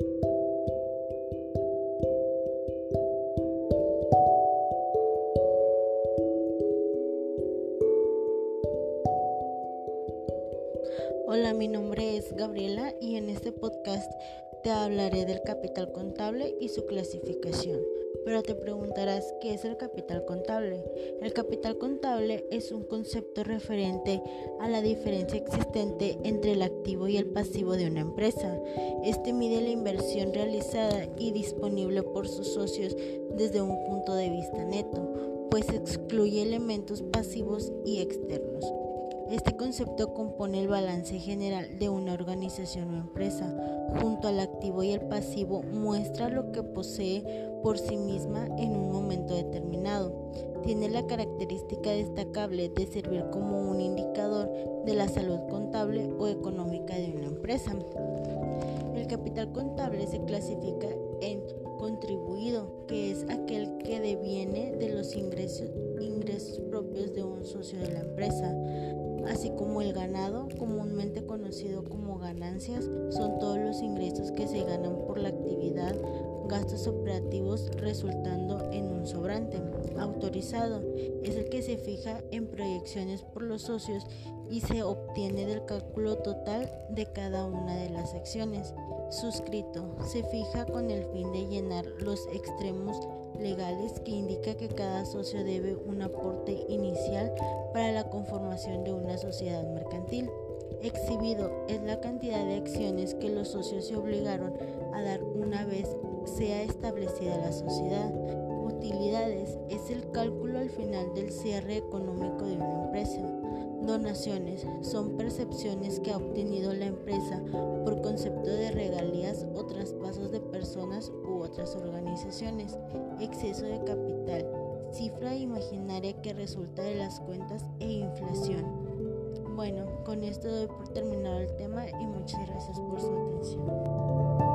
Thank you. Hola, mi nombre es Gabriela y en este podcast te hablaré del capital contable y su clasificación. Pero te preguntarás, ¿qué es el capital contable? El capital contable es un concepto referente a la diferencia existente entre el activo y el pasivo de una empresa. Este mide la inversión realizada y disponible por sus socios desde un punto de vista neto, pues excluye elementos pasivos y externos. Este concepto compone el balance general de una organización o empresa. Junto al activo y el pasivo muestra lo que posee por sí misma en un momento determinado. Tiene la característica destacable de servir como un indicador de la salud contable o económica de una empresa. El capital contable se clasifica en contribuido, que es aquel que deviene de los ingresos, propios de un socio de la empresa. Así como el ganado, comúnmente conocido como ganancias, son todos los ingresos que se ganan por la gastos operativos resultando en un sobrante. Autorizado es el que se fija en proyecciones por los socios y se obtiene del cálculo total de cada una de las secciones. Suscrito se fija con el fin de llenar los extremos legales que indica que cada socio debe un aporte inicial para la conformación de una sociedad mercantil. Exhibido es la cantidad de acciones que los socios se obligaron a dar una vez sea establecida la sociedad. Utilidades es el cálculo al final del cierre económico de una empresa. Donaciones son percepciones que ha obtenido la empresa por concepto de regalías o traspasos de personas u otras organizaciones. Exceso de capital, cifra imaginaria que resulta de las cuentas e inflación. Bueno, con esto doy por terminado el tema y muchas gracias por su atención.